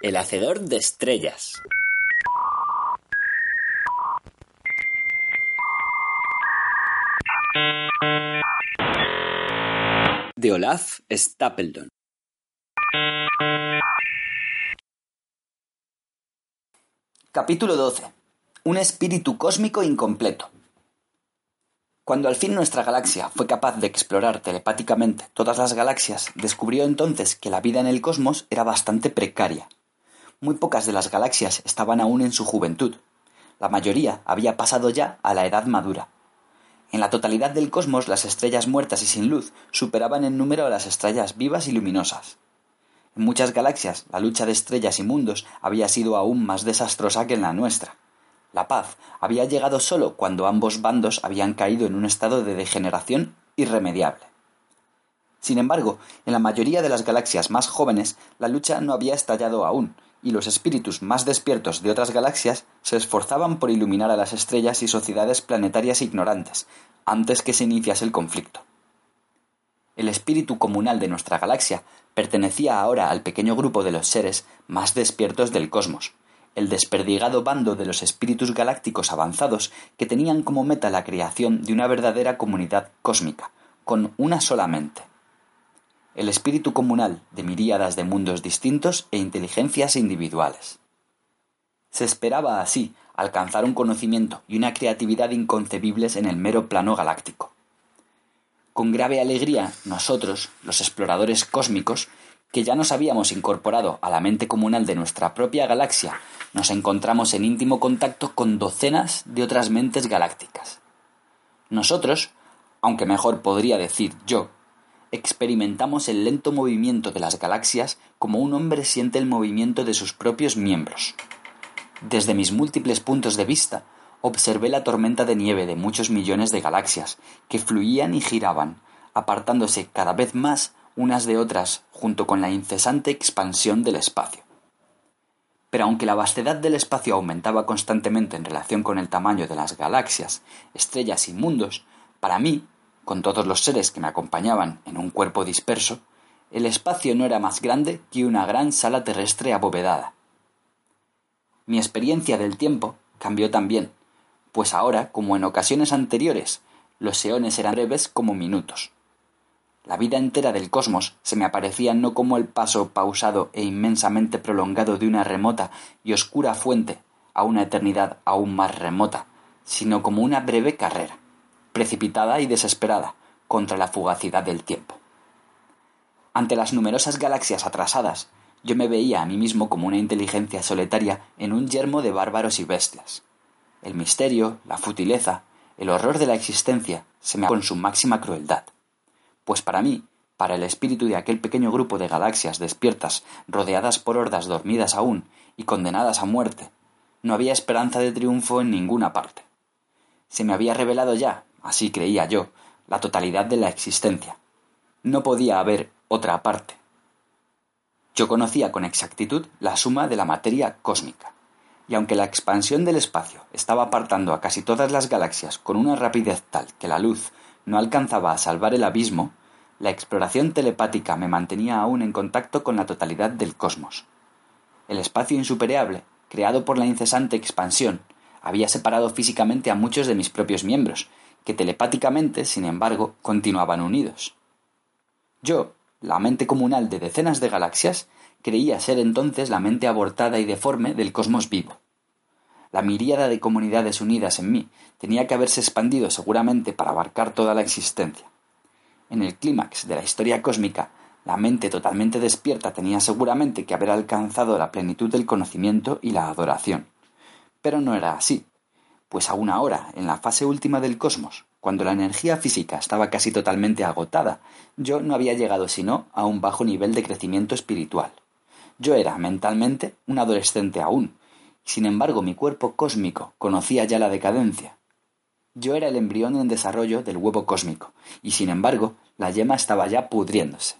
El hacedor de estrellas. De Olaf Stapledon. Capítulo 12. Un espíritu cósmico incompleto. Cuando al fin nuestra galaxia fue capaz de explorar telepáticamente todas las galaxias, descubrió entonces que la vida en el cosmos era bastante precaria. Muy pocas de las galaxias estaban aún en su juventud. La mayoría había pasado ya a la edad madura. En la totalidad del cosmos las estrellas muertas y sin luz superaban en número a las estrellas vivas y luminosas. En muchas galaxias la lucha de estrellas y mundos había sido aún más desastrosa que en la nuestra. La paz había llegado sólo cuando ambos bandos habían caído en un estado de degeneración irremediable. Sin embargo, en la mayoría de las galaxias más jóvenes la lucha no había estallado aún, y los espíritus más despiertos de otras galaxias se esforzaban por iluminar a las estrellas y sociedades planetarias ignorantes, antes que se iniciase el conflicto. El espíritu comunal de nuestra galaxia pertenecía ahora al pequeño grupo de los seres más despiertos del cosmos, el desperdigado bando de los espíritus galácticos avanzados que tenían como meta la creación de una verdadera comunidad cósmica, con una sola mente. El espíritu comunal de miríadas de mundos distintos e inteligencias individuales. Se esperaba así alcanzar un conocimiento y una creatividad inconcebibles en el mero plano galáctico. Con grave alegría, nosotros, los exploradores cósmicos, que ya nos habíamos incorporado a la mente comunal de nuestra propia galaxia, nos encontramos en íntimo contacto con docenas de otras mentes galácticas. Nosotros, aunque mejor podría decir yo, experimentamos el lento movimiento de las galaxias como un hombre siente el movimiento de sus propios miembros. Desde mis múltiples puntos de vista, observé la tormenta de nieve de muchos millones de galaxias que fluían y giraban, apartándose cada vez más unas de otras junto con la incesante expansión del espacio. Pero aunque la vastedad del espacio aumentaba constantemente en relación con el tamaño de las galaxias, estrellas y mundos, para mí, con todos los seres que me acompañaban en un cuerpo disperso, el espacio no era más grande que una gran sala terrestre abovedada. Mi experiencia del tiempo cambió también, pues ahora, como en ocasiones anteriores, los eones eran breves como minutos. La vida entera del cosmos se me aparecía no como el paso pausado e inmensamente prolongado de una remota y oscura fuente a una eternidad aún más remota, sino como una breve carrera, precipitada y desesperada contra la fugacidad del tiempo. Ante las numerosas galaxias atrasadas, yo me veía a mí mismo como una inteligencia solitaria en un yermo de bárbaros y bestias. El misterio, la futileza, el horror de la existencia se me con su máxima crueldad pues para mí, para el espíritu de aquel pequeño grupo de galaxias despiertas, rodeadas por hordas dormidas aún y condenadas a muerte, no había esperanza de triunfo en ninguna parte. Se me había revelado ya, así creía yo, la totalidad de la existencia. No podía haber otra parte. Yo conocía con exactitud la suma de la materia cósmica, y aunque la expansión del espacio estaba apartando a casi todas las galaxias con una rapidez tal que la luz no alcanzaba a salvar el abismo, la exploración telepática me mantenía aún en contacto con la totalidad del cosmos. El espacio insuperable, creado por la incesante expansión, había separado físicamente a muchos de mis propios miembros, que telepáticamente, sin embargo, continuaban unidos. Yo, la mente comunal de decenas de galaxias, creía ser entonces la mente abortada y deforme del cosmos vivo. La miríada de comunidades unidas en mí tenía que haberse expandido seguramente para abarcar toda la existencia. En el clímax de la historia cósmica, la mente totalmente despierta tenía seguramente que haber alcanzado la plenitud del conocimiento y la adoración. Pero no era así, pues aún ahora, en la fase última del cosmos, cuando la energía física estaba casi totalmente agotada, yo no había llegado sino a un bajo nivel de crecimiento espiritual. Yo era mentalmente un adolescente aún, sin embargo, mi cuerpo cósmico conocía ya la decadencia. Yo era el embrión en desarrollo del huevo cósmico, y sin embargo, la yema estaba ya pudriéndose.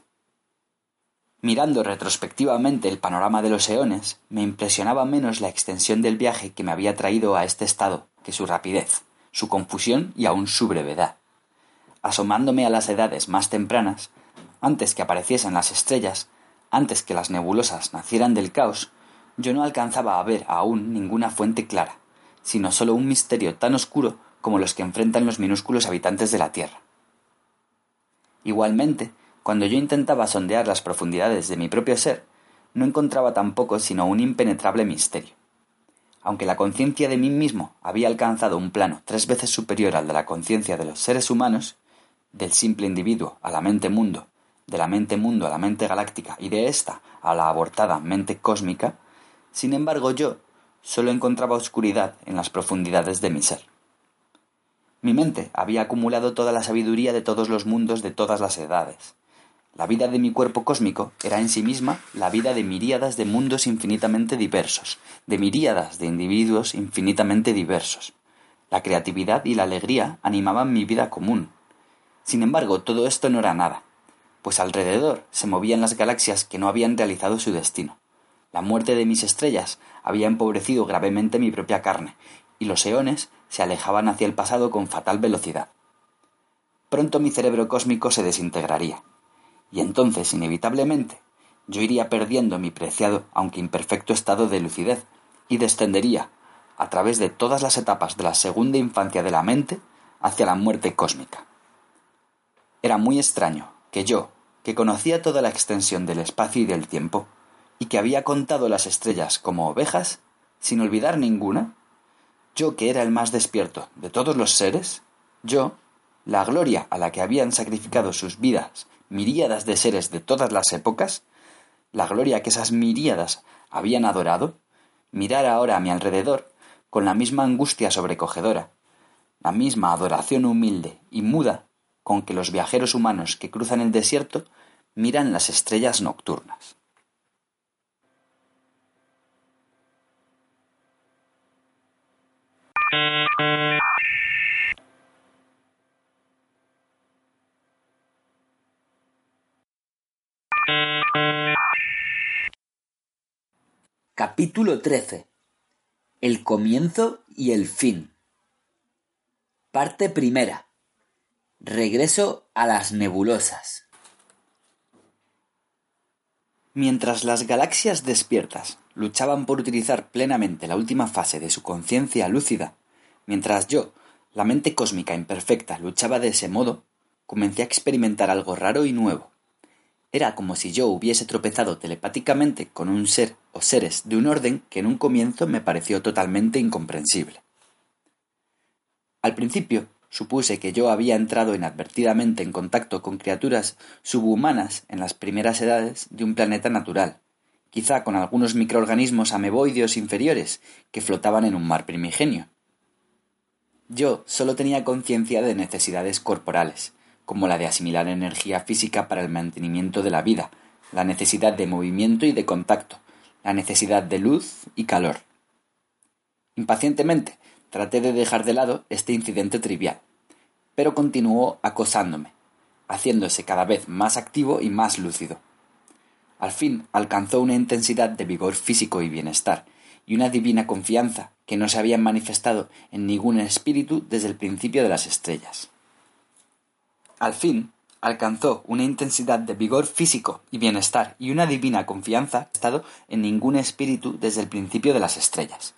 Mirando retrospectivamente el panorama de los eones, me impresionaba menos la extensión del viaje que me había traído a este estado su rapidez, su confusión y aun su brevedad. Asomándome a las edades más tempranas, antes que apareciesen las estrellas, antes que las nebulosas nacieran del caos, yo no alcanzaba a ver aún ninguna fuente clara, sino sólo un misterio tan oscuro como los que enfrentan los minúsculos habitantes de la Tierra. Igualmente, cuando yo intentaba sondear las profundidades de mi propio ser, no encontraba tampoco sino un impenetrable misterio. Aunque la conciencia de mí mismo había alcanzado un plano tres veces superior al de la conciencia de los seres humanos, del simple individuo a la mente mundo, de la mente mundo a la mente galáctica y de ésta a la abortada mente cósmica, sin embargo yo solo encontraba oscuridad en las profundidades de mi ser. Mi mente había acumulado toda la sabiduría de todos los mundos de todas las edades. La vida de mi cuerpo cósmico era en sí misma la vida de miríadas de mundos infinitamente diversos, de miríadas de individuos infinitamente diversos. La creatividad y la alegría animaban mi vida común. Sin embargo, todo esto no era nada, pues alrededor se movían las galaxias que no habían realizado su destino. La muerte de mis estrellas había empobrecido gravemente mi propia carne, y los eones se alejaban hacia el pasado con fatal velocidad. Pronto mi cerebro cósmico se desintegraría, y entonces, inevitablemente, yo iría perdiendo mi preciado, aunque imperfecto estado de lucidez, y descendería, a través de todas las etapas de la segunda infancia de la mente, hacia la muerte cósmica. Era muy extraño que yo, que conocía toda la extensión del espacio y del tiempo, y que había contado las estrellas como ovejas, sin olvidar ninguna, yo que era el más despierto de todos los seres, yo, la gloria a la que habían sacrificado sus vidas miríadas de seres de todas las épocas, la gloria que esas miríadas habían adorado, mirar ahora a mi alrededor con la misma angustia sobrecogedora, la misma adoración humilde y muda con que los viajeros humanos que cruzan el desierto miran las estrellas nocturnas. Capítulo 13. El comienzo y el fin. Parte primera. Regreso a las nebulosas. Mientras las galaxias despiertas luchaban por utilizar plenamente la última fase de su conciencia lúcida, mientras yo, la mente cósmica imperfecta, luchaba de ese modo, comencé a experimentar algo raro y nuevo. Era como si yo hubiese tropezado telepáticamente con un ser o seres de un orden que en un comienzo me pareció totalmente incomprensible. Al principio supuse que yo había entrado inadvertidamente en contacto con criaturas subhumanas en las primeras edades de un planeta natural, quizá con algunos microorganismos ameboideos inferiores que flotaban en un mar primigenio. Yo solo tenía conciencia de necesidades corporales, como la de asimilar energía física para el mantenimiento de la vida, la necesidad de movimiento y de contacto, la necesidad de luz y calor. Impacientemente traté de dejar de lado este incidente trivial, pero continuó acosándome, haciéndose cada vez más activo y más lúcido. Al fin alcanzó una intensidad de vigor físico y bienestar, y una divina confianza que no se habían manifestado en ningún espíritu desde el principio de las estrellas. Al fin, alcanzó una intensidad de vigor físico y bienestar y una divina confianza estado en ningún espíritu desde el principio de las estrellas.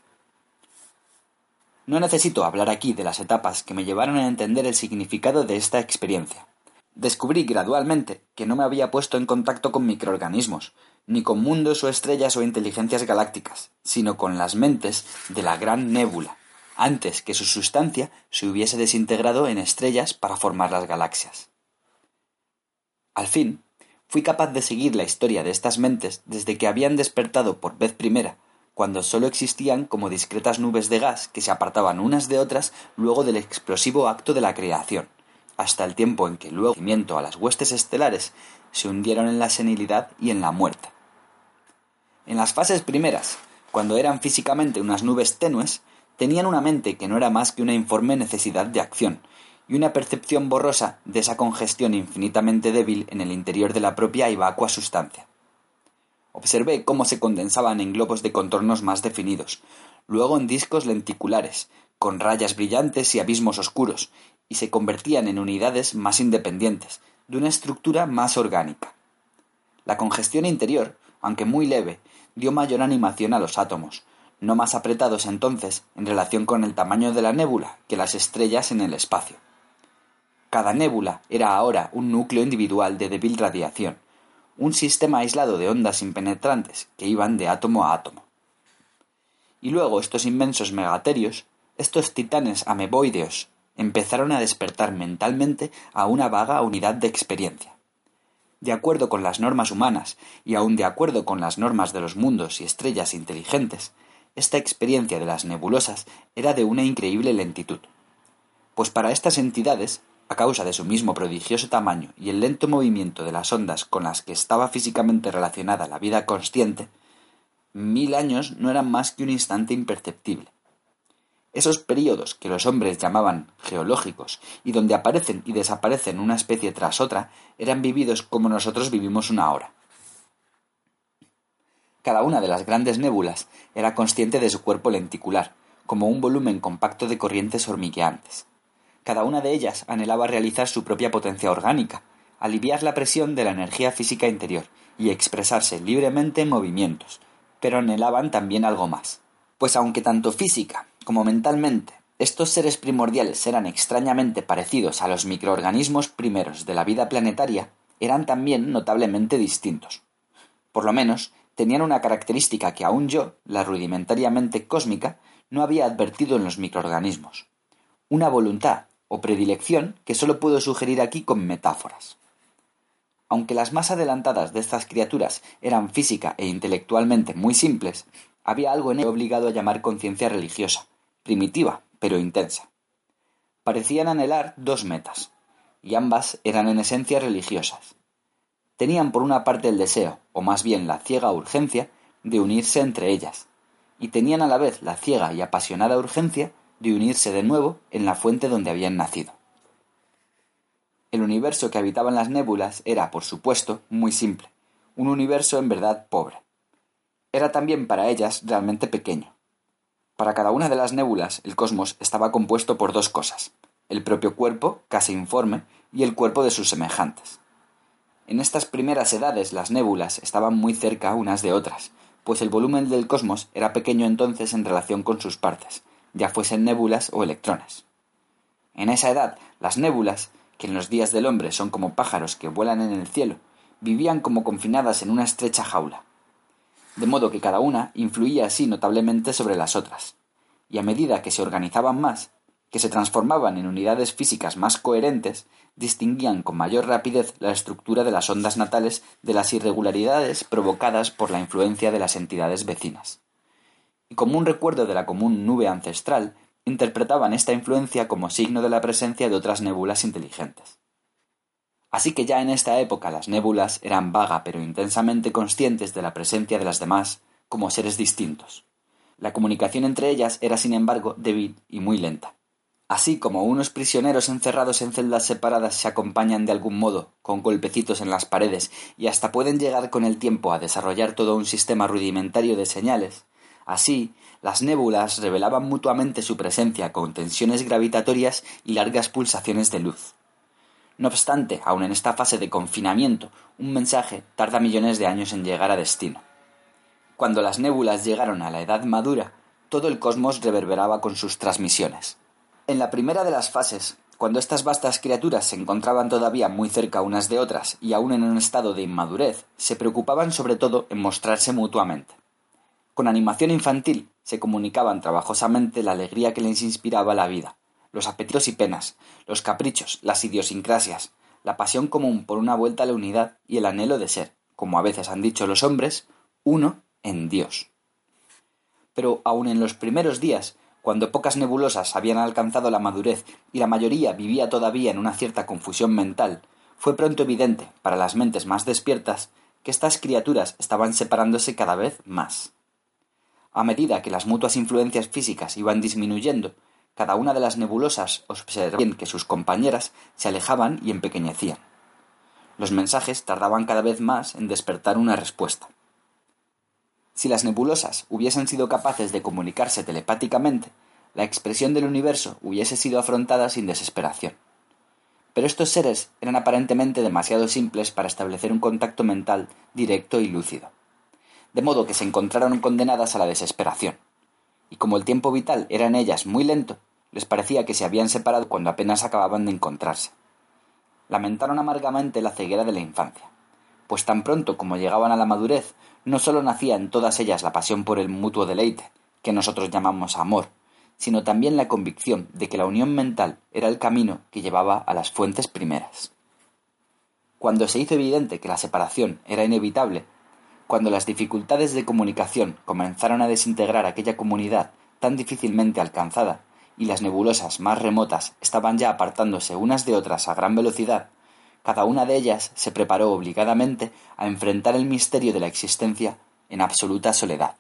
No necesito hablar aquí de las etapas que me llevaron a entender el significado de esta experiencia. Descubrí gradualmente que no me había puesto en contacto con microorganismos, ni con mundos o estrellas o inteligencias galácticas, sino con las mentes de la gran nébula, antes que su sustancia se hubiese desintegrado en estrellas para formar las galaxias. Al fin, fui capaz de seguir la historia de estas mentes desde que habían despertado por vez primera, cuando sólo existían como discretas nubes de gas que se apartaban unas de otras luego del explosivo acto de la creación, hasta el tiempo en que luego a las huestes estelares se hundieron en la senilidad y en la muerte. En las fases primeras, cuando eran físicamente unas nubes tenues, tenían una mente que no era más que una informe necesidad de acción, y una percepción borrosa de esa congestión infinitamente débil en el interior de la propia y vacua sustancia. Observé cómo se condensaban en globos de contornos más definidos, luego en discos lenticulares, con rayas brillantes y abismos oscuros, y se convertían en unidades más independientes, de una estructura más orgánica. La congestión interior aunque muy leve, dio mayor animación a los átomos, no más apretados entonces en relación con el tamaño de la nébula que las estrellas en el espacio. Cada nébula era ahora un núcleo individual de débil radiación, un sistema aislado de ondas impenetrantes que iban de átomo a átomo. Y luego estos inmensos megaterios, estos titanes ameboideos, empezaron a despertar mentalmente a una vaga unidad de experiencia. De acuerdo con las normas humanas y aun de acuerdo con las normas de los mundos y estrellas inteligentes, esta experiencia de las nebulosas era de una increíble lentitud. Pues para estas entidades, a causa de su mismo prodigioso tamaño y el lento movimiento de las ondas con las que estaba físicamente relacionada la vida consciente, mil años no eran más que un instante imperceptible. Esos períodos que los hombres llamaban geológicos y donde aparecen y desaparecen una especie tras otra eran vividos como nosotros vivimos una hora. Cada una de las grandes nébulas era consciente de su cuerpo lenticular, como un volumen compacto de corrientes hormigueantes. Cada una de ellas anhelaba realizar su propia potencia orgánica, aliviar la presión de la energía física interior y expresarse libremente en movimientos, pero anhelaban también algo más. Pues aunque tanto física como mentalmente estos seres primordiales eran extrañamente parecidos a los microorganismos primeros de la vida planetaria, eran también notablemente distintos. Por lo menos, tenían una característica que aún yo, la rudimentariamente cósmica, no había advertido en los microorganismos. Una voluntad o predilección que sólo puedo sugerir aquí con metáforas. Aunque las más adelantadas de estas criaturas eran física e intelectualmente muy simples, había algo en ello obligado a llamar conciencia religiosa, primitiva, pero intensa. Parecían anhelar dos metas, y ambas eran en esencia religiosas tenían por una parte el deseo, o más bien la ciega urgencia, de unirse entre ellas, y tenían a la vez la ciega y apasionada urgencia de unirse de nuevo en la fuente donde habían nacido. El universo que habitaban las nébulas era, por supuesto, muy simple, un universo en verdad pobre. Era también para ellas realmente pequeño. Para cada una de las nébulas, el cosmos estaba compuesto por dos cosas, el propio cuerpo, casi informe, y el cuerpo de sus semejantes. En estas primeras edades las nébulas estaban muy cerca unas de otras, pues el volumen del cosmos era pequeño entonces en relación con sus partes, ya fuesen nébulas o electrones. En esa edad, las nébulas, que en los días del hombre son como pájaros que vuelan en el cielo, vivían como confinadas en una estrecha jaula. De modo que cada una influía así notablemente sobre las otras, y a medida que se organizaban más, que se transformaban en unidades físicas más coherentes, distinguían con mayor rapidez la estructura de las ondas natales de las irregularidades provocadas por la influencia de las entidades vecinas. Y como un recuerdo de la común nube ancestral, interpretaban esta influencia como signo de la presencia de otras nébulas inteligentes. Así que ya en esta época las nébulas eran vaga pero intensamente conscientes de la presencia de las demás como seres distintos. La comunicación entre ellas era, sin embargo, débil y muy lenta. Así como unos prisioneros encerrados en celdas separadas se acompañan de algún modo, con golpecitos en las paredes, y hasta pueden llegar con el tiempo a desarrollar todo un sistema rudimentario de señales, así las nébulas revelaban mutuamente su presencia con tensiones gravitatorias y largas pulsaciones de luz. No obstante, aun en esta fase de confinamiento, un mensaje tarda millones de años en llegar a destino. Cuando las nébulas llegaron a la edad madura, todo el cosmos reverberaba con sus transmisiones. En la primera de las fases, cuando estas vastas criaturas se encontraban todavía muy cerca unas de otras y aún en un estado de inmadurez, se preocupaban sobre todo en mostrarse mutuamente. Con animación infantil se comunicaban trabajosamente la alegría que les inspiraba la vida, los apetitos y penas, los caprichos, las idiosincrasias, la pasión común por una vuelta a la unidad y el anhelo de ser, como a veces han dicho los hombres, uno en Dios. Pero aun en los primeros días cuando pocas nebulosas habían alcanzado la madurez y la mayoría vivía todavía en una cierta confusión mental, fue pronto evidente, para las mentes más despiertas, que estas criaturas estaban separándose cada vez más. A medida que las mutuas influencias físicas iban disminuyendo, cada una de las nebulosas observó que sus compañeras se alejaban y empequeñecían. Los mensajes tardaban cada vez más en despertar una respuesta. Si las nebulosas hubiesen sido capaces de comunicarse telepáticamente, la expresión del universo hubiese sido afrontada sin desesperación. Pero estos seres eran aparentemente demasiado simples para establecer un contacto mental directo y lúcido. de modo que se encontraron condenadas a la desesperación. Y como el tiempo vital era en ellas muy lento, les parecía que se habían separado cuando apenas acababan de encontrarse. Lamentaron amargamente la ceguera de la infancia, pues tan pronto como llegaban a la madurez, no sólo nacía en todas ellas la pasión por el mutuo deleite, que nosotros llamamos amor, sino también la convicción de que la unión mental era el camino que llevaba a las fuentes primeras. Cuando se hizo evidente que la separación era inevitable, cuando las dificultades de comunicación comenzaron a desintegrar aquella comunidad tan difícilmente alcanzada, y las nebulosas más remotas estaban ya apartándose unas de otras a gran velocidad, cada una de ellas se preparó obligadamente a enfrentar el misterio de la existencia en absoluta soledad.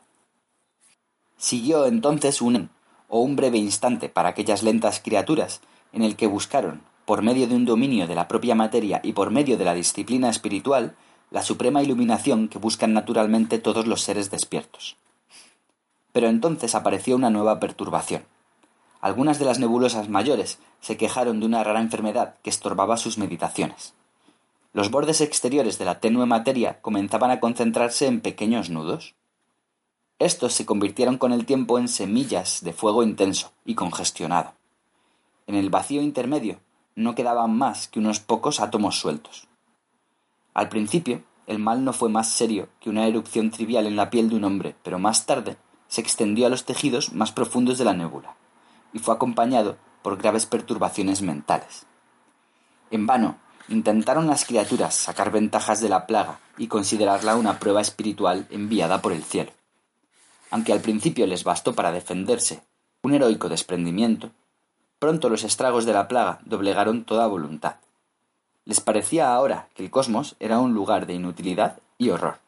Siguió entonces un o un breve instante para aquellas lentas criaturas en el que buscaron, por medio de un dominio de la propia materia y por medio de la disciplina espiritual, la suprema iluminación que buscan naturalmente todos los seres despiertos. Pero entonces apareció una nueva perturbación. Algunas de las nebulosas mayores se quejaron de una rara enfermedad que estorbaba sus meditaciones. Los bordes exteriores de la tenue materia comenzaban a concentrarse en pequeños nudos. Estos se convirtieron con el tiempo en semillas de fuego intenso y congestionado. En el vacío intermedio no quedaban más que unos pocos átomos sueltos. Al principio, el mal no fue más serio que una erupción trivial en la piel de un hombre, pero más tarde se extendió a los tejidos más profundos de la nébula y fue acompañado por graves perturbaciones mentales. En vano intentaron las criaturas sacar ventajas de la plaga y considerarla una prueba espiritual enviada por el cielo. Aunque al principio les bastó para defenderse un heroico desprendimiento, pronto los estragos de la plaga doblegaron toda voluntad. Les parecía ahora que el cosmos era un lugar de inutilidad y horror.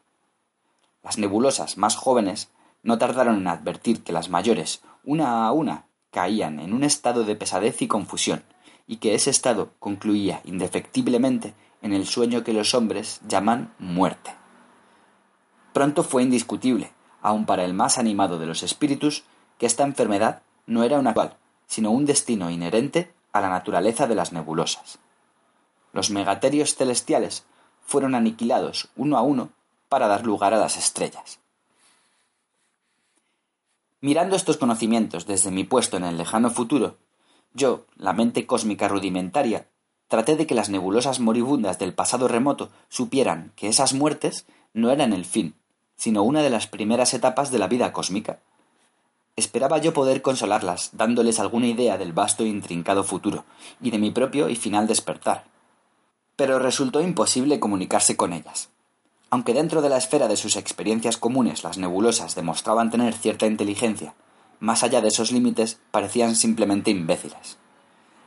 Las nebulosas más jóvenes no tardaron en advertir que las mayores, una a una, caían en un estado de pesadez y confusión, y que ese estado concluía indefectiblemente en el sueño que los hombres llaman muerte. Pronto fue indiscutible, aun para el más animado de los espíritus, que esta enfermedad no era una cual, sino un destino inherente a la naturaleza de las nebulosas. Los megaterios celestiales fueron aniquilados uno a uno para dar lugar a las estrellas. Mirando estos conocimientos desde mi puesto en el lejano futuro, yo, la mente cósmica rudimentaria, traté de que las nebulosas moribundas del pasado remoto supieran que esas muertes no eran el fin, sino una de las primeras etapas de la vida cósmica. Esperaba yo poder consolarlas, dándoles alguna idea del vasto e intrincado futuro, y de mi propio y final despertar. Pero resultó imposible comunicarse con ellas. Aunque dentro de la esfera de sus experiencias comunes las nebulosas demostraban tener cierta inteligencia, más allá de esos límites parecían simplemente imbéciles.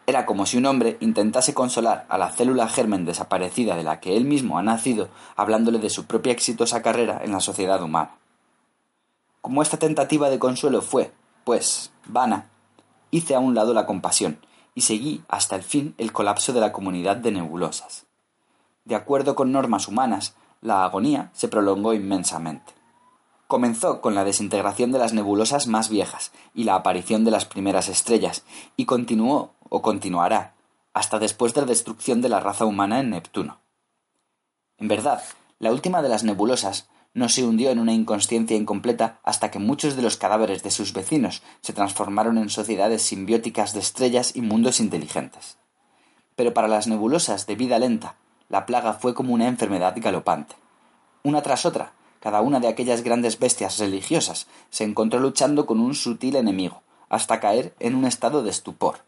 Era como si un hombre intentase consolar a la célula germen desaparecida de la que él mismo ha nacido hablándole de su propia exitosa carrera en la sociedad humana. Como esta tentativa de consuelo fue, pues, vana, hice a un lado la compasión y seguí hasta el fin el colapso de la comunidad de nebulosas. De acuerdo con normas humanas, la agonía se prolongó inmensamente. Comenzó con la desintegración de las nebulosas más viejas y la aparición de las primeras estrellas, y continuó o continuará hasta después de la destrucción de la raza humana en Neptuno. En verdad, la última de las nebulosas no se hundió en una inconsciencia incompleta hasta que muchos de los cadáveres de sus vecinos se transformaron en sociedades simbióticas de estrellas y mundos inteligentes. Pero para las nebulosas de vida lenta, la plaga fue como una enfermedad galopante. Una tras otra, cada una de aquellas grandes bestias religiosas se encontró luchando con un sutil enemigo, hasta caer en un estado de estupor.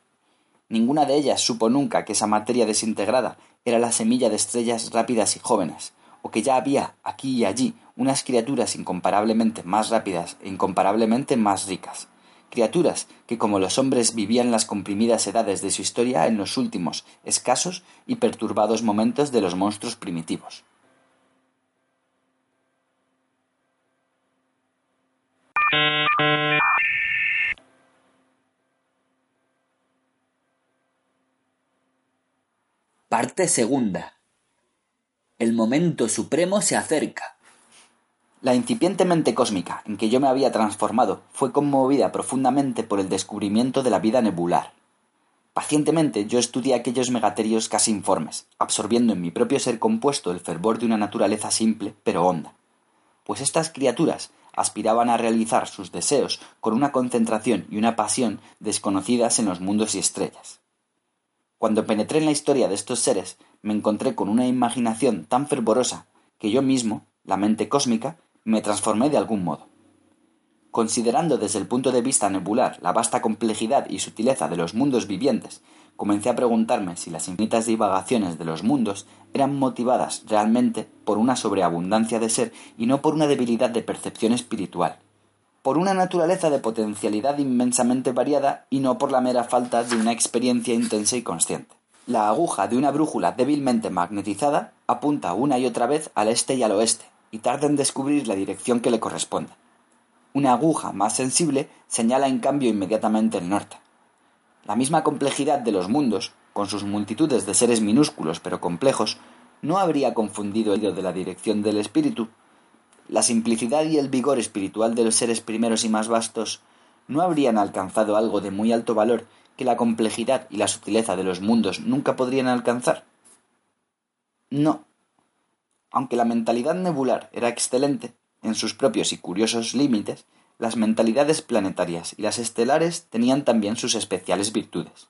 Ninguna de ellas supo nunca que esa materia desintegrada era la semilla de estrellas rápidas y jóvenes, o que ya había aquí y allí unas criaturas incomparablemente más rápidas e incomparablemente más ricas, criaturas que como los hombres vivían las comprimidas edades de su historia en los últimos, escasos y perturbados momentos de los monstruos primitivos. Parte segunda. El momento supremo se acerca. La incipiente mente cósmica en que yo me había transformado fue conmovida profundamente por el descubrimiento de la vida nebular. Pacientemente yo estudié aquellos megaterios casi informes, absorbiendo en mi propio ser compuesto el fervor de una naturaleza simple pero honda. pues estas criaturas aspiraban a realizar sus deseos con una concentración y una pasión desconocidas en los mundos y estrellas. Cuando penetré en la historia de estos seres, me encontré con una imaginación tan fervorosa que yo mismo, la mente cósmica, me transformé de algún modo. Considerando desde el punto de vista nebular la vasta complejidad y sutileza de los mundos vivientes, comencé a preguntarme si las infinitas divagaciones de los mundos eran motivadas realmente por una sobreabundancia de ser y no por una debilidad de percepción espiritual, por una naturaleza de potencialidad inmensamente variada y no por la mera falta de una experiencia intensa y consciente. La aguja de una brújula débilmente magnetizada apunta una y otra vez al este y al oeste, y tarda en descubrir la dirección que le corresponde. Una aguja más sensible señala en cambio inmediatamente el norte. La misma complejidad de los mundos, con sus multitudes de seres minúsculos pero complejos, no habría confundido el de la dirección del espíritu. La simplicidad y el vigor espiritual de los seres primeros y más vastos no habrían alcanzado algo de muy alto valor que la complejidad y la sutileza de los mundos nunca podrían alcanzar. No. Aunque la mentalidad nebular era excelente, en sus propios y curiosos límites, las mentalidades planetarias y las estelares tenían también sus especiales virtudes.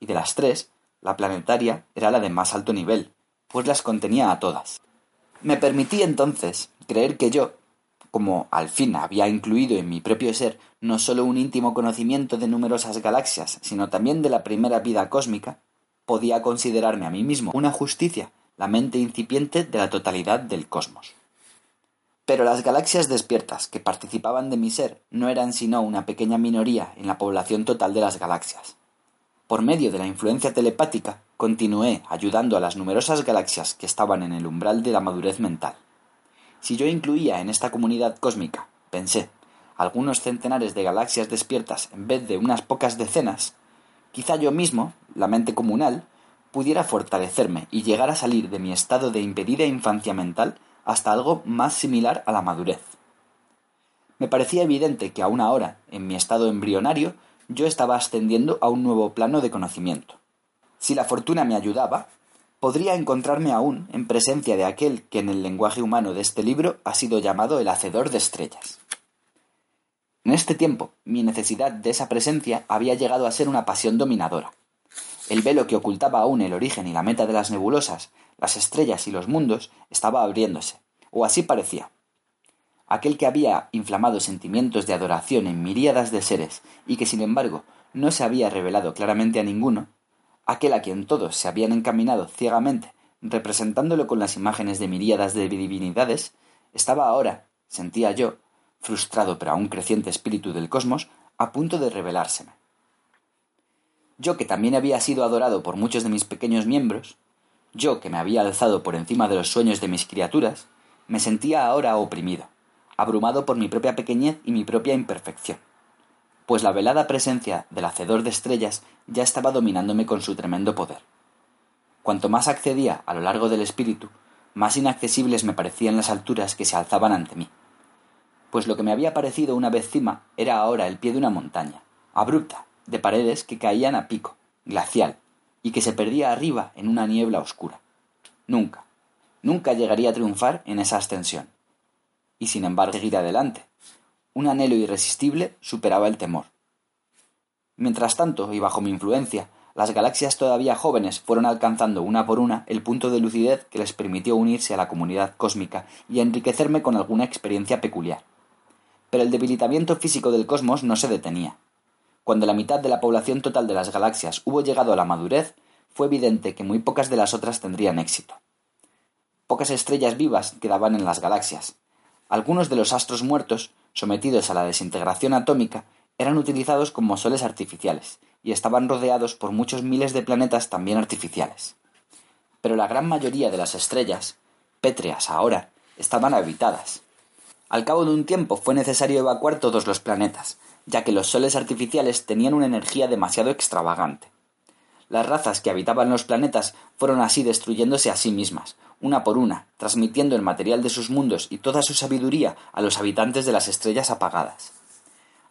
Y de las tres, la planetaria era la de más alto nivel, pues las contenía a todas. Me permití entonces creer que yo, como al fin había incluido en mi propio ser no sólo un íntimo conocimiento de numerosas galaxias, sino también de la primera vida cósmica, podía considerarme a mí mismo una justicia, la mente incipiente de la totalidad del cosmos. Pero las galaxias despiertas que participaban de mi ser no eran sino una pequeña minoría en la población total de las galaxias. Por medio de la influencia telepática, continué ayudando a las numerosas galaxias que estaban en el umbral de la madurez mental. Si yo incluía en esta comunidad cósmica, pensé, algunos centenares de galaxias despiertas en vez de unas pocas decenas, quizá yo mismo, la mente comunal, pudiera fortalecerme y llegar a salir de mi estado de impedida infancia mental hasta algo más similar a la madurez. Me parecía evidente que aún ahora, en mi estado embrionario, yo estaba ascendiendo a un nuevo plano de conocimiento. Si la fortuna me ayudaba, podría encontrarme aún en presencia de aquel que en el lenguaje humano de este libro ha sido llamado el hacedor de estrellas. En este tiempo, mi necesidad de esa presencia había llegado a ser una pasión dominadora. El velo que ocultaba aún el origen y la meta de las nebulosas las estrellas y los mundos estaba abriéndose, o así parecía. Aquel que había inflamado sentimientos de adoración en miríadas de seres y que sin embargo no se había revelado claramente a ninguno, aquel a quien todos se habían encaminado ciegamente, representándolo con las imágenes de miríadas de divinidades, estaba ahora, sentía yo, frustrado pero aún creciente espíritu del cosmos, a punto de revelárseme. Yo que también había sido adorado por muchos de mis pequeños miembros, yo, que me había alzado por encima de los sueños de mis criaturas, me sentía ahora oprimido, abrumado por mi propia pequeñez y mi propia imperfección, pues la velada presencia del hacedor de estrellas ya estaba dominándome con su tremendo poder. Cuanto más accedía a lo largo del espíritu, más inaccesibles me parecían las alturas que se alzaban ante mí, pues lo que me había parecido una vez cima era ahora el pie de una montaña, abrupta, de paredes que caían a pico, glacial, y que se perdía arriba en una niebla oscura. Nunca, nunca llegaría a triunfar en esa ascensión. Y sin embargo seguir adelante. Un anhelo irresistible superaba el temor. Mientras tanto, y bajo mi influencia, las galaxias todavía jóvenes fueron alcanzando una por una el punto de lucidez que les permitió unirse a la comunidad cósmica y enriquecerme con alguna experiencia peculiar. Pero el debilitamiento físico del cosmos no se detenía. Cuando la mitad de la población total de las galaxias hubo llegado a la madurez, fue evidente que muy pocas de las otras tendrían éxito. Pocas estrellas vivas quedaban en las galaxias. Algunos de los astros muertos, sometidos a la desintegración atómica, eran utilizados como soles artificiales, y estaban rodeados por muchos miles de planetas también artificiales. Pero la gran mayoría de las estrellas, pétreas ahora, estaban habitadas. Al cabo de un tiempo fue necesario evacuar todos los planetas, ya que los soles artificiales tenían una energía demasiado extravagante. Las razas que habitaban los planetas fueron así destruyéndose a sí mismas, una por una, transmitiendo el material de sus mundos y toda su sabiduría a los habitantes de las estrellas apagadas.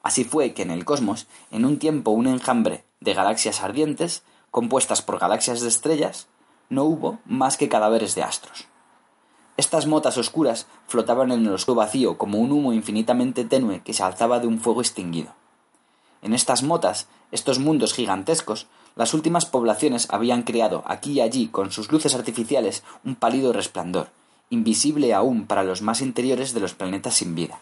Así fue que en el cosmos, en un tiempo un enjambre de galaxias ardientes, compuestas por galaxias de estrellas, no hubo más que cadáveres de astros. Estas motas oscuras flotaban en el oscuro vacío como un humo infinitamente tenue que se alzaba de un fuego extinguido. En estas motas, estos mundos gigantescos, las últimas poblaciones habían creado aquí y allí con sus luces artificiales un pálido resplandor, invisible aún para los más interiores de los planetas sin vida.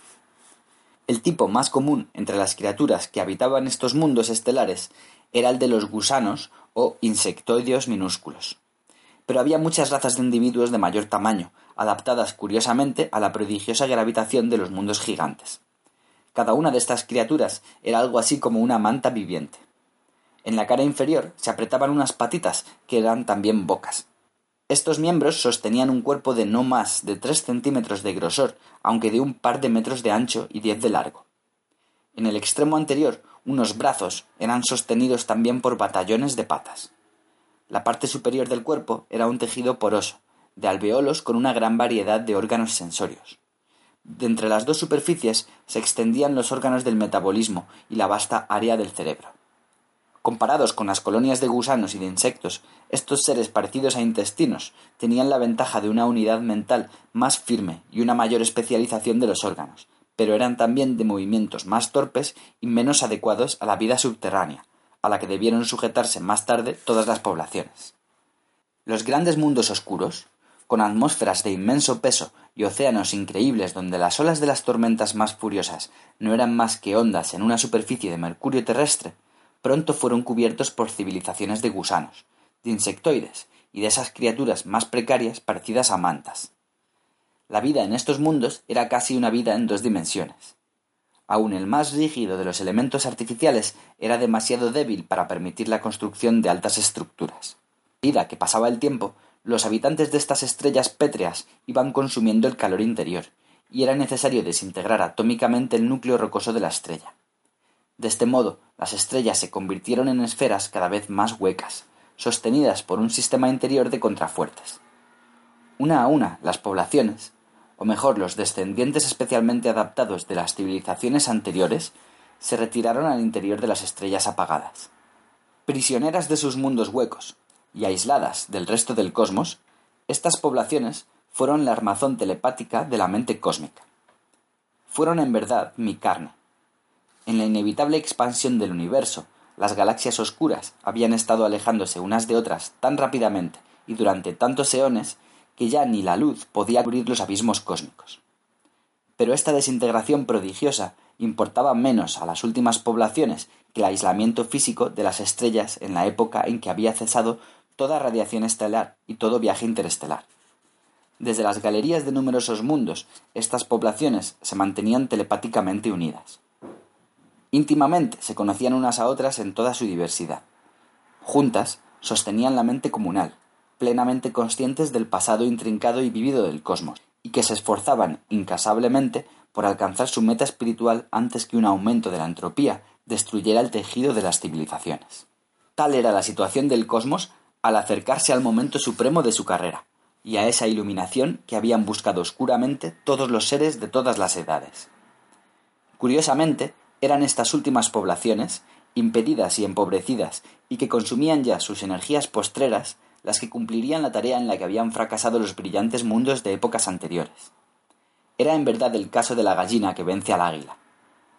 El tipo más común entre las criaturas que habitaban estos mundos estelares era el de los gusanos o insectoideos minúsculos. Pero había muchas razas de individuos de mayor tamaño, adaptadas curiosamente a la prodigiosa gravitación de los mundos gigantes. Cada una de estas criaturas era algo así como una manta viviente. En la cara inferior se apretaban unas patitas que eran también bocas. Estos miembros sostenían un cuerpo de no más de tres centímetros de grosor, aunque de un par de metros de ancho y diez de largo. En el extremo anterior, unos brazos eran sostenidos también por batallones de patas. La parte superior del cuerpo era un tejido poroso, de alveolos con una gran variedad de órganos sensorios. De entre las dos superficies se extendían los órganos del metabolismo y la vasta área del cerebro. Comparados con las colonias de gusanos y de insectos, estos seres parecidos a intestinos tenían la ventaja de una unidad mental más firme y una mayor especialización de los órganos, pero eran también de movimientos más torpes y menos adecuados a la vida subterránea, a la que debieron sujetarse más tarde todas las poblaciones. Los grandes mundos oscuros, con atmósferas de inmenso peso y océanos increíbles donde las olas de las tormentas más furiosas no eran más que ondas en una superficie de mercurio terrestre, pronto fueron cubiertos por civilizaciones de gusanos, de insectoides y de esas criaturas más precarias parecidas a mantas. La vida en estos mundos era casi una vida en dos dimensiones. Aun el más rígido de los elementos artificiales era demasiado débil para permitir la construcción de altas estructuras. A que pasaba el tiempo, los habitantes de estas estrellas pétreas iban consumiendo el calor interior, y era necesario desintegrar atómicamente el núcleo rocoso de la estrella. De este modo, las estrellas se convirtieron en esferas cada vez más huecas, sostenidas por un sistema interior de contrafuertes. Una a una, las poblaciones, o mejor los descendientes especialmente adaptados de las civilizaciones anteriores, se retiraron al interior de las estrellas apagadas. Prisioneras de sus mundos huecos y aisladas del resto del cosmos, estas poblaciones fueron la armazón telepática de la mente cósmica. Fueron en verdad mi carne, en la inevitable expansión del universo, las galaxias oscuras habían estado alejándose unas de otras tan rápidamente y durante tantos eones que ya ni la luz podía cubrir los abismos cósmicos. Pero esta desintegración prodigiosa importaba menos a las últimas poblaciones que el aislamiento físico de las estrellas en la época en que había cesado toda radiación estelar y todo viaje interestelar. Desde las galerías de numerosos mundos, estas poblaciones se mantenían telepáticamente unidas. Íntimamente se conocían unas a otras en toda su diversidad. Juntas sostenían la mente comunal, plenamente conscientes del pasado intrincado y vivido del cosmos, y que se esforzaban incansablemente por alcanzar su meta espiritual antes que un aumento de la entropía destruyera el tejido de las civilizaciones. Tal era la situación del cosmos al acercarse al momento supremo de su carrera, y a esa iluminación que habían buscado oscuramente todos los seres de todas las edades. Curiosamente, eran estas últimas poblaciones, impedidas y empobrecidas, y que consumían ya sus energías postreras, las que cumplirían la tarea en la que habían fracasado los brillantes mundos de épocas anteriores. Era en verdad el caso de la gallina que vence al águila.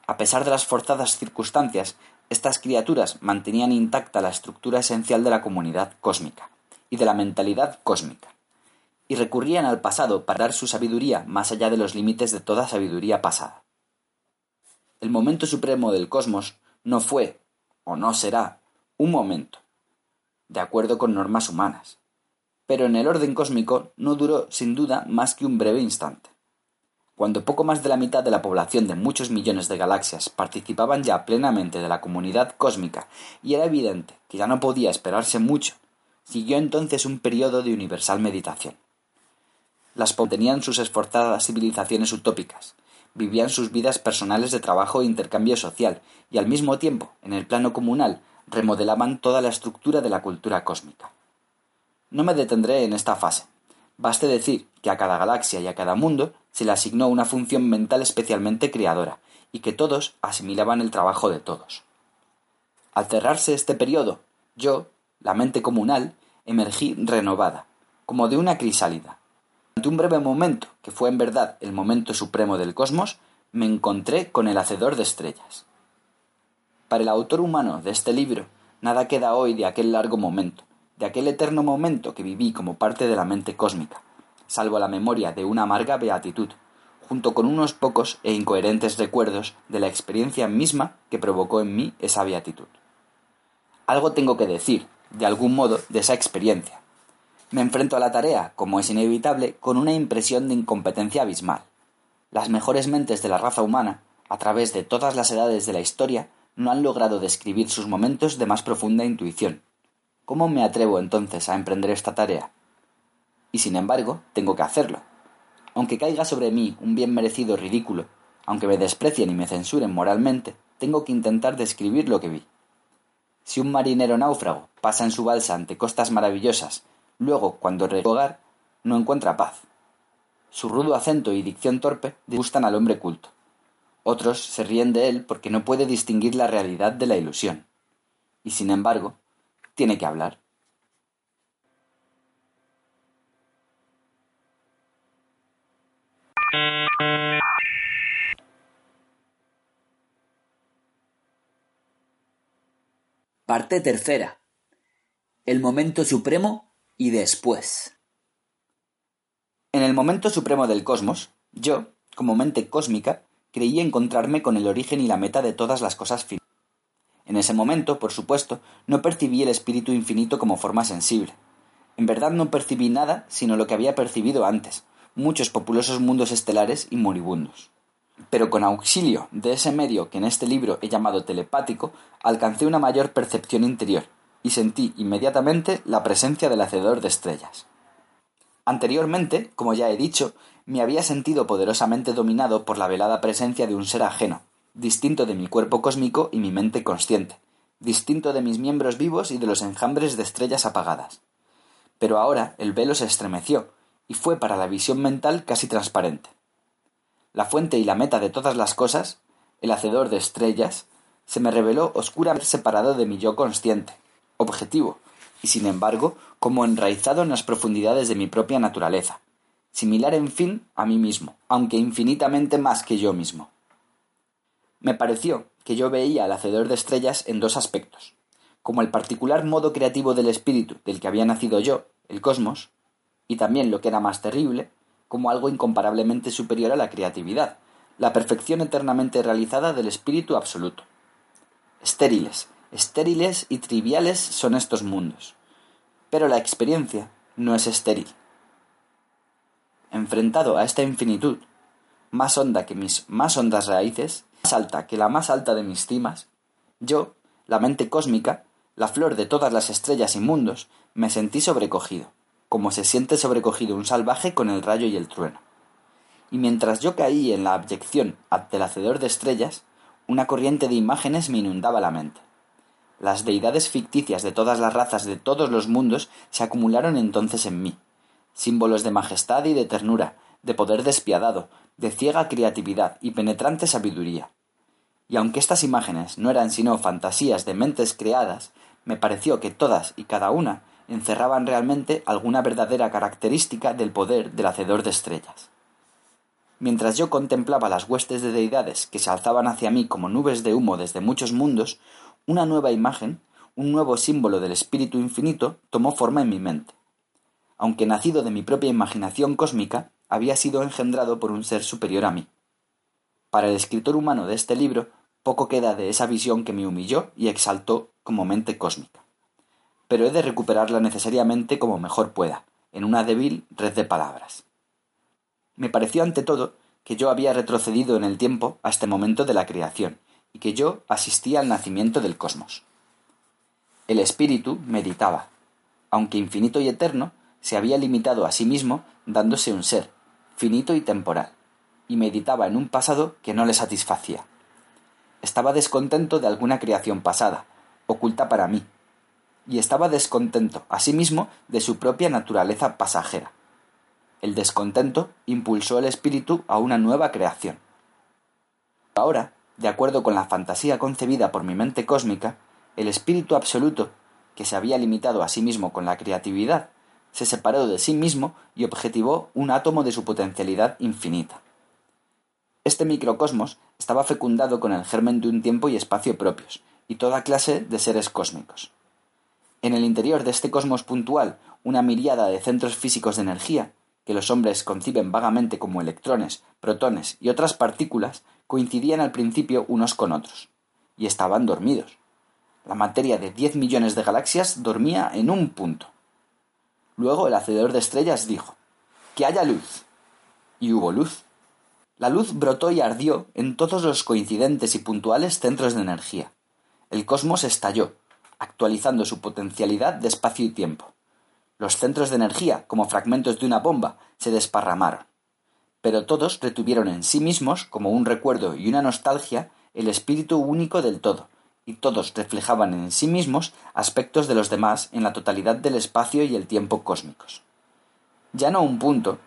A pesar de las forzadas circunstancias, estas criaturas mantenían intacta la estructura esencial de la comunidad cósmica y de la mentalidad cósmica, y recurrían al pasado para dar su sabiduría más allá de los límites de toda sabiduría pasada. El momento supremo del cosmos no fue, o no será, un momento, de acuerdo con normas humanas, pero en el orden cósmico no duró sin duda más que un breve instante. Cuando poco más de la mitad de la población de muchos millones de galaxias participaban ya plenamente de la comunidad cósmica y era evidente que ya no podía esperarse mucho, siguió entonces un periodo de universal meditación. Las tenían sus esforzadas civilizaciones utópicas, vivían sus vidas personales de trabajo e intercambio social, y al mismo tiempo, en el plano comunal, remodelaban toda la estructura de la cultura cósmica. No me detendré en esta fase. Baste decir que a cada galaxia y a cada mundo se le asignó una función mental especialmente creadora, y que todos asimilaban el trabajo de todos. Al cerrarse este periodo, yo, la mente comunal, emergí renovada, como de una crisálida. Durante un breve momento, que fue en verdad el momento supremo del cosmos, me encontré con el hacedor de estrellas. Para el autor humano de este libro, nada queda hoy de aquel largo momento, de aquel eterno momento que viví como parte de la mente cósmica, salvo la memoria de una amarga beatitud, junto con unos pocos e incoherentes recuerdos de la experiencia misma que provocó en mí esa beatitud. Algo tengo que decir, de algún modo, de esa experiencia. Me enfrento a la tarea, como es inevitable, con una impresión de incompetencia abismal. Las mejores mentes de la raza humana, a través de todas las edades de la historia, no han logrado describir sus momentos de más profunda intuición. ¿Cómo me atrevo entonces a emprender esta tarea? Y sin embargo, tengo que hacerlo. Aunque caiga sobre mí un bien merecido ridículo, aunque me desprecien y me censuren moralmente, tengo que intentar describir lo que vi. Si un marinero náufrago pasa en su balsa ante costas maravillosas, luego, cuando hogar, no encuentra paz. Su rudo acento y dicción torpe disgustan al hombre culto. Otros se ríen de él porque no puede distinguir la realidad de la ilusión. Y sin embargo, tiene que hablar. Parte tercera. El momento supremo y después. En el momento supremo del cosmos, yo, como mente cósmica, creí encontrarme con el origen y la meta de todas las cosas finitas. En ese momento, por supuesto, no percibí el espíritu infinito como forma sensible. En verdad no percibí nada sino lo que había percibido antes, muchos populosos mundos estelares y moribundos pero con auxilio de ese medio que en este libro he llamado telepático, alcancé una mayor percepción interior y sentí inmediatamente la presencia del hacedor de estrellas. Anteriormente, como ya he dicho, me había sentido poderosamente dominado por la velada presencia de un ser ajeno, distinto de mi cuerpo cósmico y mi mente consciente, distinto de mis miembros vivos y de los enjambres de estrellas apagadas. Pero ahora el velo se estremeció, y fue para la visión mental casi transparente la fuente y la meta de todas las cosas, el hacedor de estrellas, se me reveló oscuramente separado de mi yo consciente, objetivo, y sin embargo como enraizado en las profundidades de mi propia naturaleza, similar en fin a mí mismo, aunque infinitamente más que yo mismo. Me pareció que yo veía al hacedor de estrellas en dos aspectos, como el particular modo creativo del espíritu del que había nacido yo, el cosmos, y también lo que era más terrible, como algo incomparablemente superior a la creatividad, la perfección eternamente realizada del espíritu absoluto. Estériles, estériles y triviales son estos mundos, pero la experiencia no es estéril. Enfrentado a esta infinitud, más honda que mis más hondas raíces, más alta que la más alta de mis cimas, yo, la mente cósmica, la flor de todas las estrellas y mundos, me sentí sobrecogido como se siente sobrecogido un salvaje con el rayo y el trueno. Y mientras yo caí en la abyección ante el hacedor de estrellas, una corriente de imágenes me inundaba la mente. Las deidades ficticias de todas las razas de todos los mundos se acumularon entonces en mí, símbolos de majestad y de ternura, de poder despiadado, de ciega creatividad y penetrante sabiduría. Y aunque estas imágenes no eran sino fantasías de mentes creadas, me pareció que todas y cada una encerraban realmente alguna verdadera característica del poder del hacedor de estrellas. Mientras yo contemplaba las huestes de deidades que se alzaban hacia mí como nubes de humo desde muchos mundos, una nueva imagen, un nuevo símbolo del espíritu infinito tomó forma en mi mente. Aunque nacido de mi propia imaginación cósmica, había sido engendrado por un ser superior a mí. Para el escritor humano de este libro, poco queda de esa visión que me humilló y exaltó como mente cósmica pero he de recuperarla necesariamente como mejor pueda, en una débil red de palabras. Me pareció ante todo que yo había retrocedido en el tiempo a este momento de la creación, y que yo asistía al nacimiento del cosmos. El espíritu meditaba, aunque infinito y eterno, se había limitado a sí mismo dándose un ser, finito y temporal, y meditaba en un pasado que no le satisfacía. Estaba descontento de alguna creación pasada, oculta para mí, y estaba descontento, asimismo, de su propia naturaleza pasajera. El descontento impulsó el espíritu a una nueva creación. Ahora, de acuerdo con la fantasía concebida por mi mente cósmica, el espíritu absoluto, que se había limitado a sí mismo con la creatividad, se separó de sí mismo y objetivó un átomo de su potencialidad infinita. Este microcosmos estaba fecundado con el germen de un tiempo y espacio propios, y toda clase de seres cósmicos. En el interior de este cosmos puntual, una miríada de centros físicos de energía, que los hombres conciben vagamente como electrones, protones y otras partículas, coincidían al principio unos con otros, y estaban dormidos. La materia de diez millones de galaxias dormía en un punto. Luego el hacedor de estrellas dijo, que haya luz. Y hubo luz. La luz brotó y ardió en todos los coincidentes y puntuales centros de energía. El cosmos estalló, actualizando su potencialidad de espacio y tiempo. Los centros de energía, como fragmentos de una bomba, se desparramaron. Pero todos retuvieron en sí mismos, como un recuerdo y una nostalgia, el espíritu único del todo, y todos reflejaban en sí mismos aspectos de los demás en la totalidad del espacio y el tiempo cósmicos. Ya no un punto,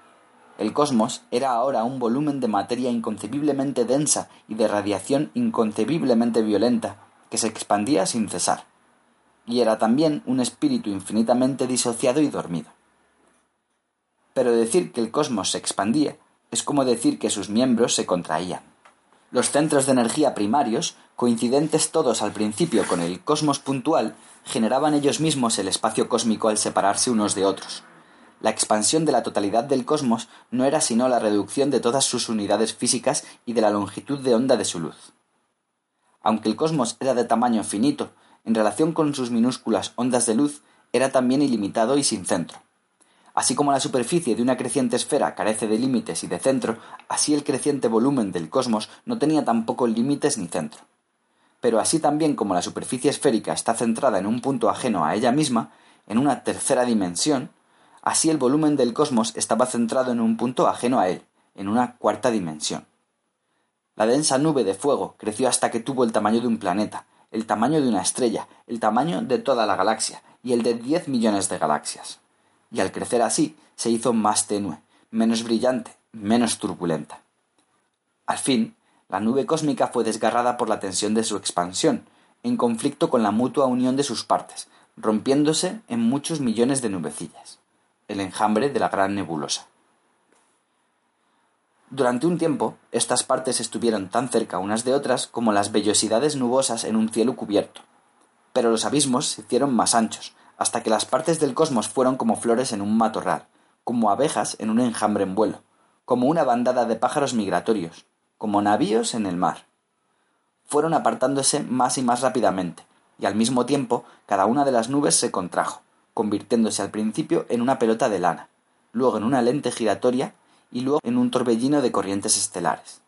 el cosmos era ahora un volumen de materia inconcebiblemente densa y de radiación inconcebiblemente violenta, que se expandía sin cesar y era también un espíritu infinitamente disociado y dormido. Pero decir que el cosmos se expandía es como decir que sus miembros se contraían. Los centros de energía primarios, coincidentes todos al principio con el cosmos puntual, generaban ellos mismos el espacio cósmico al separarse unos de otros. La expansión de la totalidad del cosmos no era sino la reducción de todas sus unidades físicas y de la longitud de onda de su luz. Aunque el cosmos era de tamaño finito, en relación con sus minúsculas ondas de luz, era también ilimitado y sin centro. Así como la superficie de una creciente esfera carece de límites y de centro, así el creciente volumen del cosmos no tenía tampoco límites ni centro. Pero así también como la superficie esférica está centrada en un punto ajeno a ella misma, en una tercera dimensión, así el volumen del cosmos estaba centrado en un punto ajeno a él, en una cuarta dimensión. La densa nube de fuego creció hasta que tuvo el tamaño de un planeta, el tamaño de una estrella, el tamaño de toda la galaxia y el de diez millones de galaxias. Y al crecer así, se hizo más tenue, menos brillante, menos turbulenta. Al fin, la nube cósmica fue desgarrada por la tensión de su expansión, en conflicto con la mutua unión de sus partes, rompiéndose en muchos millones de nubecillas, el enjambre de la gran nebulosa. Durante un tiempo, estas partes estuvieron tan cerca unas de otras como las vellosidades nubosas en un cielo cubierto. Pero los abismos se hicieron más anchos, hasta que las partes del cosmos fueron como flores en un matorral, como abejas en un enjambre en vuelo, como una bandada de pájaros migratorios, como navíos en el mar. Fueron apartándose más y más rápidamente, y al mismo tiempo cada una de las nubes se contrajo, convirtiéndose al principio en una pelota de lana, luego en una lente giratoria y luego en un torbellino de corrientes estelares.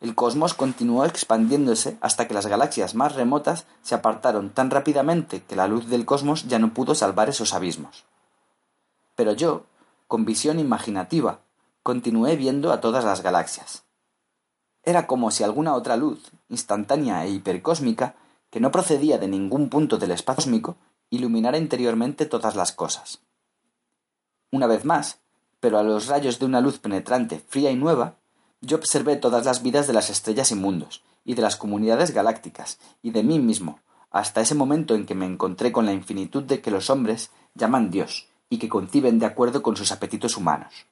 El cosmos continuó expandiéndose hasta que las galaxias más remotas se apartaron tan rápidamente que la luz del cosmos ya no pudo salvar esos abismos. Pero yo, con visión imaginativa, continué viendo a todas las galaxias. Era como si alguna otra luz, instantánea e hipercósmica, que no procedía de ningún punto del espacio cósmico, iluminara interiormente todas las cosas. Una vez más, pero a los rayos de una luz penetrante, fría y nueva, yo observé todas las vidas de las estrellas y mundos, y de las comunidades galácticas, y de mí mismo, hasta ese momento en que me encontré con la infinitud de que los hombres llaman Dios, y que conciben de acuerdo con sus apetitos humanos.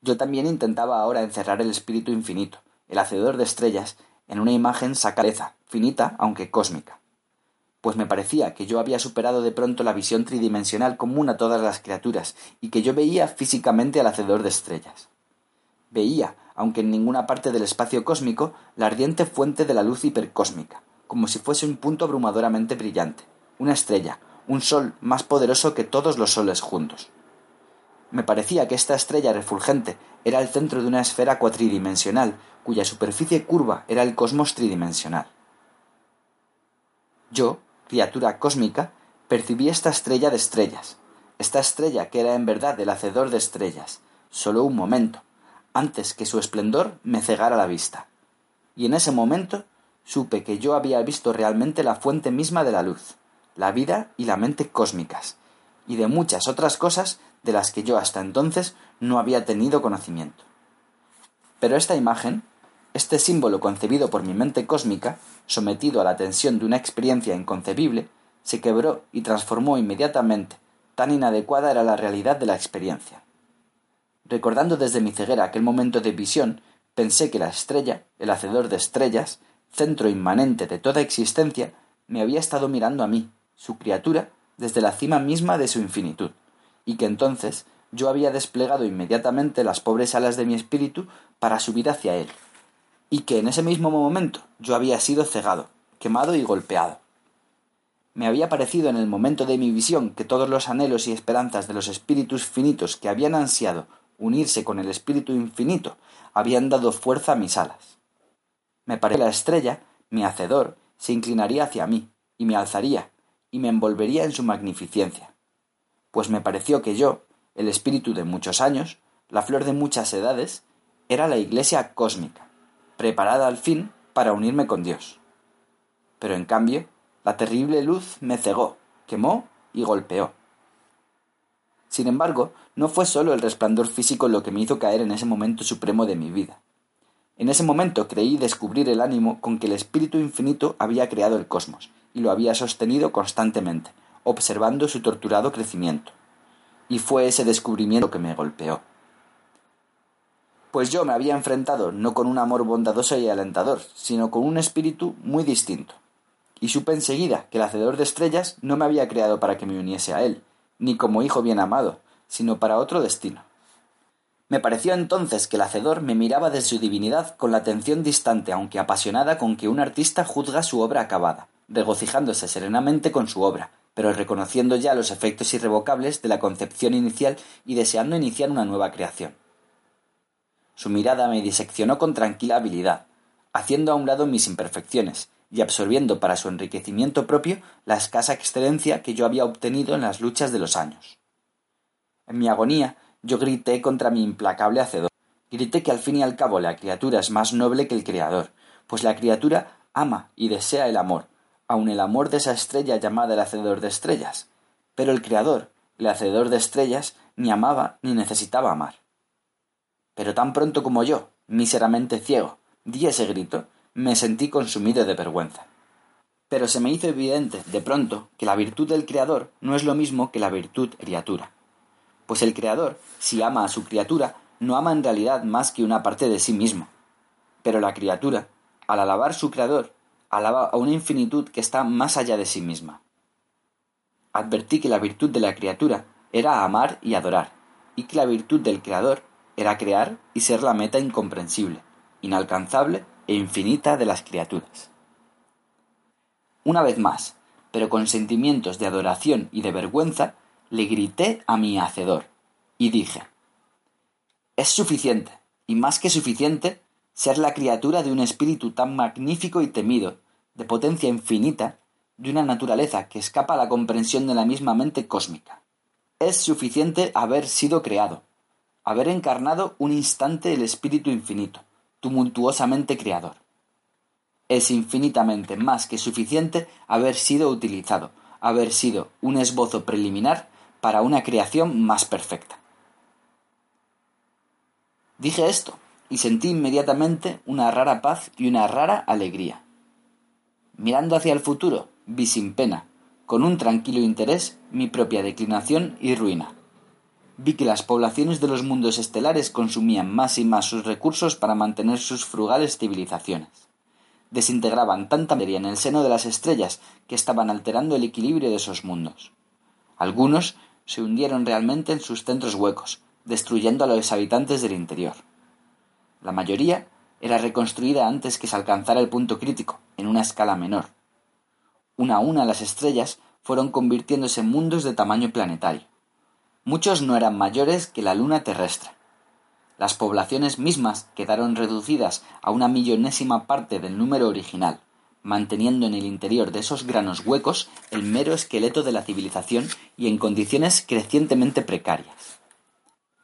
Yo también intentaba ahora encerrar el espíritu infinito, el hacedor de estrellas, en una imagen sacaleza, finita aunque cósmica pues me parecía que yo había superado de pronto la visión tridimensional común a todas las criaturas, y que yo veía físicamente al hacedor de estrellas. Veía, aunque en ninguna parte del espacio cósmico, la ardiente fuente de la luz hipercósmica, como si fuese un punto abrumadoramente brillante, una estrella, un sol más poderoso que todos los soles juntos. Me parecía que esta estrella refulgente era el centro de una esfera cuatridimensional, cuya superficie curva era el cosmos tridimensional. Yo, criatura cósmica, percibí esta estrella de estrellas, esta estrella que era en verdad el hacedor de estrellas, solo un momento, antes que su esplendor me cegara la vista. Y en ese momento supe que yo había visto realmente la fuente misma de la luz, la vida y la mente cósmicas, y de muchas otras cosas de las que yo hasta entonces no había tenido conocimiento. Pero esta imagen, este símbolo concebido por mi mente cósmica, sometido a la tensión de una experiencia inconcebible, se quebró y transformó inmediatamente, tan inadecuada era la realidad de la experiencia. Recordando desde mi ceguera aquel momento de visión, pensé que la estrella, el hacedor de estrellas, centro inmanente de toda existencia, me había estado mirando a mí, su criatura, desde la cima misma de su infinitud, y que entonces yo había desplegado inmediatamente las pobres alas de mi espíritu para subir hacia él, y que en ese mismo momento yo había sido cegado, quemado y golpeado. Me había parecido en el momento de mi visión que todos los anhelos y esperanzas de los espíritus finitos que habían ansiado unirse con el espíritu infinito habían dado fuerza a mis alas. Me pareció que la estrella, mi hacedor, se inclinaría hacia mí, y me alzaría, y me envolvería en su magnificencia. Pues me pareció que yo, el espíritu de muchos años, la flor de muchas edades, era la iglesia cósmica, preparada al fin para unirme con Dios. Pero en cambio, la terrible luz me cegó, quemó y golpeó. Sin embargo, no fue sólo el resplandor físico lo que me hizo caer en ese momento supremo de mi vida. En ese momento creí descubrir el ánimo con que el Espíritu Infinito había creado el cosmos, y lo había sostenido constantemente, observando su torturado crecimiento. Y fue ese descubrimiento que me golpeó. Pues yo me había enfrentado no con un amor bondadoso y alentador, sino con un espíritu muy distinto. Y supe enseguida que el Hacedor de Estrellas no me había creado para que me uniese a él, ni como hijo bien amado, sino para otro destino. Me pareció entonces que el hacedor me miraba de su divinidad con la atención distante aunque apasionada con que un artista juzga su obra acabada, regocijándose serenamente con su obra, pero reconociendo ya los efectos irrevocables de la concepción inicial y deseando iniciar una nueva creación. Su mirada me diseccionó con tranquila habilidad, haciendo a un lado mis imperfecciones y absorbiendo para su enriquecimiento propio la escasa excelencia que yo había obtenido en las luchas de los años. En mi agonía yo grité contra mi implacable hacedor. Grité que al fin y al cabo la criatura es más noble que el Creador, pues la criatura ama y desea el amor, aun el amor de esa estrella llamada el hacedor de estrellas. Pero el Creador, el hacedor de estrellas, ni amaba ni necesitaba amar. Pero tan pronto como yo, míseramente ciego, di ese grito, me sentí consumido de vergüenza. Pero se me hizo evidente, de pronto, que la virtud del Creador no es lo mismo que la virtud criatura pues el Creador, si ama a su criatura, no ama en realidad más que una parte de sí mismo. Pero la criatura, al alabar su Creador, alaba a una infinitud que está más allá de sí misma. Advertí que la virtud de la criatura era amar y adorar, y que la virtud del Creador era crear y ser la meta incomprensible, inalcanzable e infinita de las criaturas. Una vez más, pero con sentimientos de adoración y de vergüenza, le grité a mi hacedor y dije Es suficiente, y más que suficiente, ser la criatura de un espíritu tan magnífico y temido, de potencia infinita, de una naturaleza que escapa a la comprensión de la misma mente cósmica. Es suficiente haber sido creado, haber encarnado un instante el espíritu infinito, tumultuosamente creador. Es infinitamente más que suficiente haber sido utilizado, haber sido un esbozo preliminar para una creación más perfecta. Dije esto y sentí inmediatamente una rara paz y una rara alegría. Mirando hacia el futuro, vi sin pena, con un tranquilo interés, mi propia declinación y ruina. Vi que las poblaciones de los mundos estelares consumían más y más sus recursos para mantener sus frugales civilizaciones. Desintegraban tanta materia en el seno de las estrellas que estaban alterando el equilibrio de esos mundos. Algunos se hundieron realmente en sus centros huecos, destruyendo a los habitantes del interior. La mayoría era reconstruida antes que se alcanzara el punto crítico, en una escala menor. Una a una las estrellas fueron convirtiéndose en mundos de tamaño planetario. Muchos no eran mayores que la luna terrestre. Las poblaciones mismas quedaron reducidas a una millonésima parte del número original, manteniendo en el interior de esos granos huecos el mero esqueleto de la civilización y en condiciones crecientemente precarias.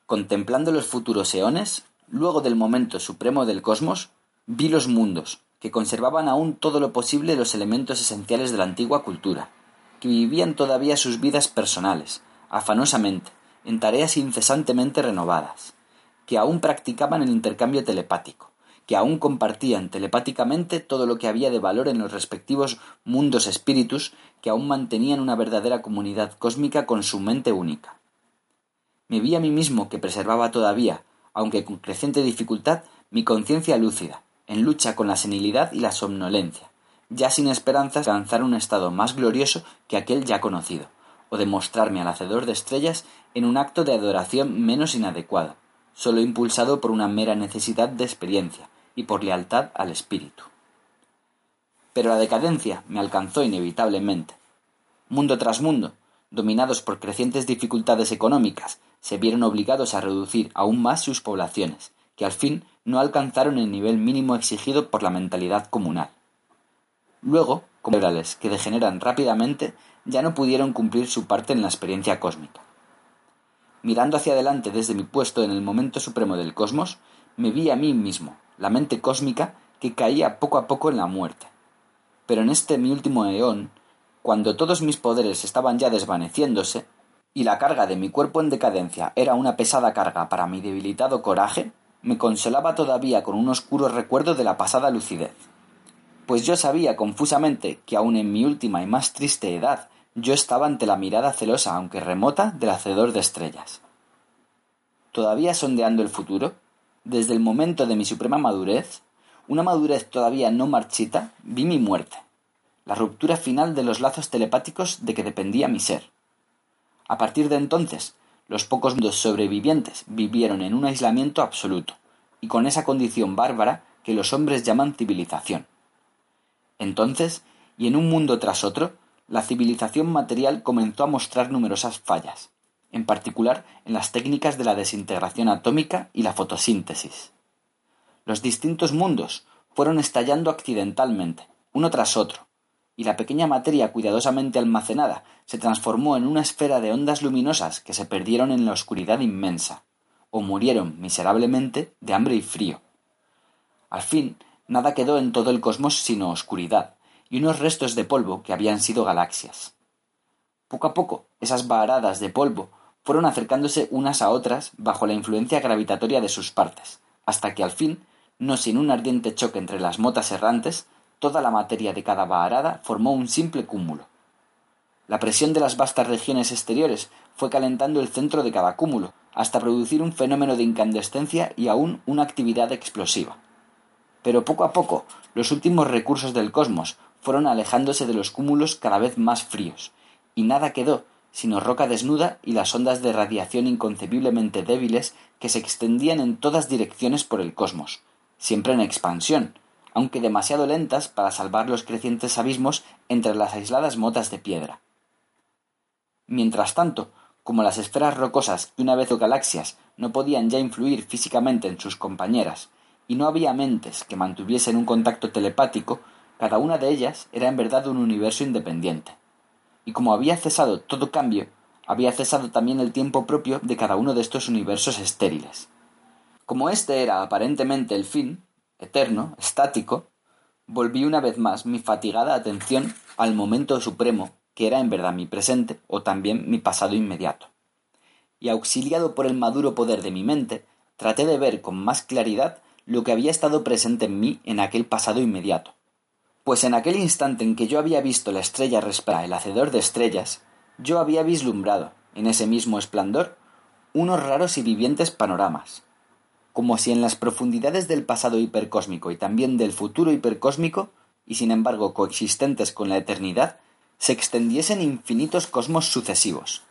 Contemplando los futuros eones, luego del momento supremo del cosmos, vi los mundos, que conservaban aún todo lo posible los elementos esenciales de la antigua cultura, que vivían todavía sus vidas personales, afanosamente, en tareas incesantemente renovadas, que aún practicaban el intercambio telepático, que aún compartían telepáticamente todo lo que había de valor en los respectivos mundos espíritus que aún mantenían una verdadera comunidad cósmica con su mente única. Me vi a mí mismo que preservaba todavía, aunque con creciente dificultad, mi conciencia lúcida, en lucha con la senilidad y la somnolencia, ya sin esperanzas de alcanzar un estado más glorioso que aquel ya conocido, o de mostrarme al hacedor de estrellas en un acto de adoración menos inadecuado, sólo impulsado por una mera necesidad de experiencia y por lealtad al espíritu. Pero la decadencia me alcanzó inevitablemente. Mundo tras mundo, dominados por crecientes dificultades económicas, se vieron obligados a reducir aún más sus poblaciones, que al fin no alcanzaron el nivel mínimo exigido por la mentalidad comunal. Luego, como que degeneran rápidamente, ya no pudieron cumplir su parte en la experiencia cósmica. Mirando hacia adelante desde mi puesto en el momento supremo del cosmos, me vi a mí mismo, la mente cósmica, que caía poco a poco en la muerte. Pero en este mi último eón, cuando todos mis poderes estaban ya desvaneciéndose, y la carga de mi cuerpo en decadencia era una pesada carga para mi debilitado coraje, me consolaba todavía con un oscuro recuerdo de la pasada lucidez. Pues yo sabía confusamente que aun en mi última y más triste edad yo estaba ante la mirada celosa, aunque remota, del hacedor de estrellas. Todavía sondeando el futuro, desde el momento de mi suprema madurez, una madurez todavía no marchita, vi mi muerte, la ruptura final de los lazos telepáticos de que dependía mi ser. A partir de entonces, los pocos mundos sobrevivientes vivieron en un aislamiento absoluto, y con esa condición bárbara que los hombres llaman civilización. Entonces, y en un mundo tras otro, la civilización material comenzó a mostrar numerosas fallas, en particular en las técnicas de la desintegración atómica y la fotosíntesis. Los distintos mundos fueron estallando accidentalmente, uno tras otro, y la pequeña materia cuidadosamente almacenada se transformó en una esfera de ondas luminosas que se perdieron en la oscuridad inmensa, o murieron miserablemente de hambre y frío. Al fin, nada quedó en todo el cosmos sino oscuridad, y unos restos de polvo que habían sido galaxias. Poco a poco, esas varadas de polvo fueron acercándose unas a otras bajo la influencia gravitatoria de sus partes, hasta que al fin, no sin un ardiente choque entre las motas errantes, toda la materia de cada varada formó un simple cúmulo. La presión de las vastas regiones exteriores fue calentando el centro de cada cúmulo, hasta producir un fenómeno de incandescencia y aún una actividad explosiva. Pero poco a poco, los últimos recursos del cosmos fueron alejándose de los cúmulos cada vez más fríos, y nada quedó sino roca desnuda y las ondas de radiación inconcebiblemente débiles que se extendían en todas direcciones por el cosmos, siempre en expansión, aunque demasiado lentas para salvar los crecientes abismos entre las aisladas motas de piedra. Mientras tanto, como las esferas rocosas que una vez o galaxias no podían ya influir físicamente en sus compañeras, y no había mentes que mantuviesen un contacto telepático, cada una de ellas era en verdad un universo independiente. Y como había cesado todo cambio, había cesado también el tiempo propio de cada uno de estos universos estériles. Como este era aparentemente el fin, eterno, estático, volví una vez más mi fatigada atención al momento supremo que era en verdad mi presente o también mi pasado inmediato. Y auxiliado por el maduro poder de mi mente, traté de ver con más claridad lo que había estado presente en mí en aquel pasado inmediato, pues en aquel instante en que yo había visto la estrella respira el hacedor de estrellas, yo había vislumbrado, en ese mismo esplendor, unos raros y vivientes panoramas, como si en las profundidades del pasado hipercósmico y también del futuro hipercósmico, y sin embargo coexistentes con la eternidad, se extendiesen infinitos cosmos sucesivos,